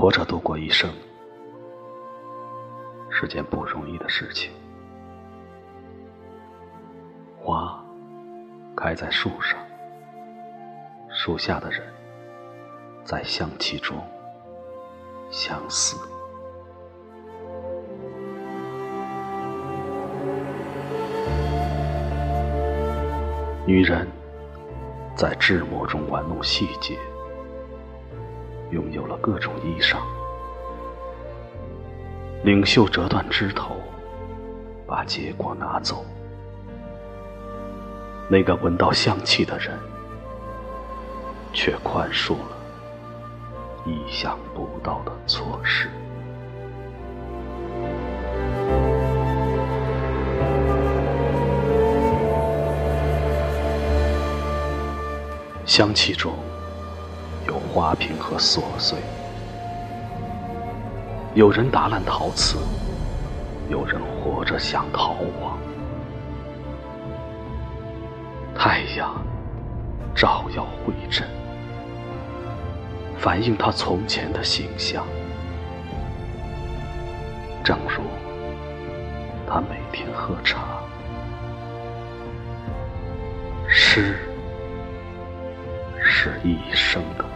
活着度过一生是件不容易的事情。花开在树上，树下的人在香气中相思。女人在织墨中玩弄细节。拥有了各种衣裳，领袖折断枝头，把结果拿走。那个闻到香气的人，却宽恕了意想不到的错事。香气中。花瓶和琐碎，有人打烂陶瓷，有人活着想逃亡。太阳照耀灰尘，反映他从前的形象，正如他每天喝茶。诗是一生的。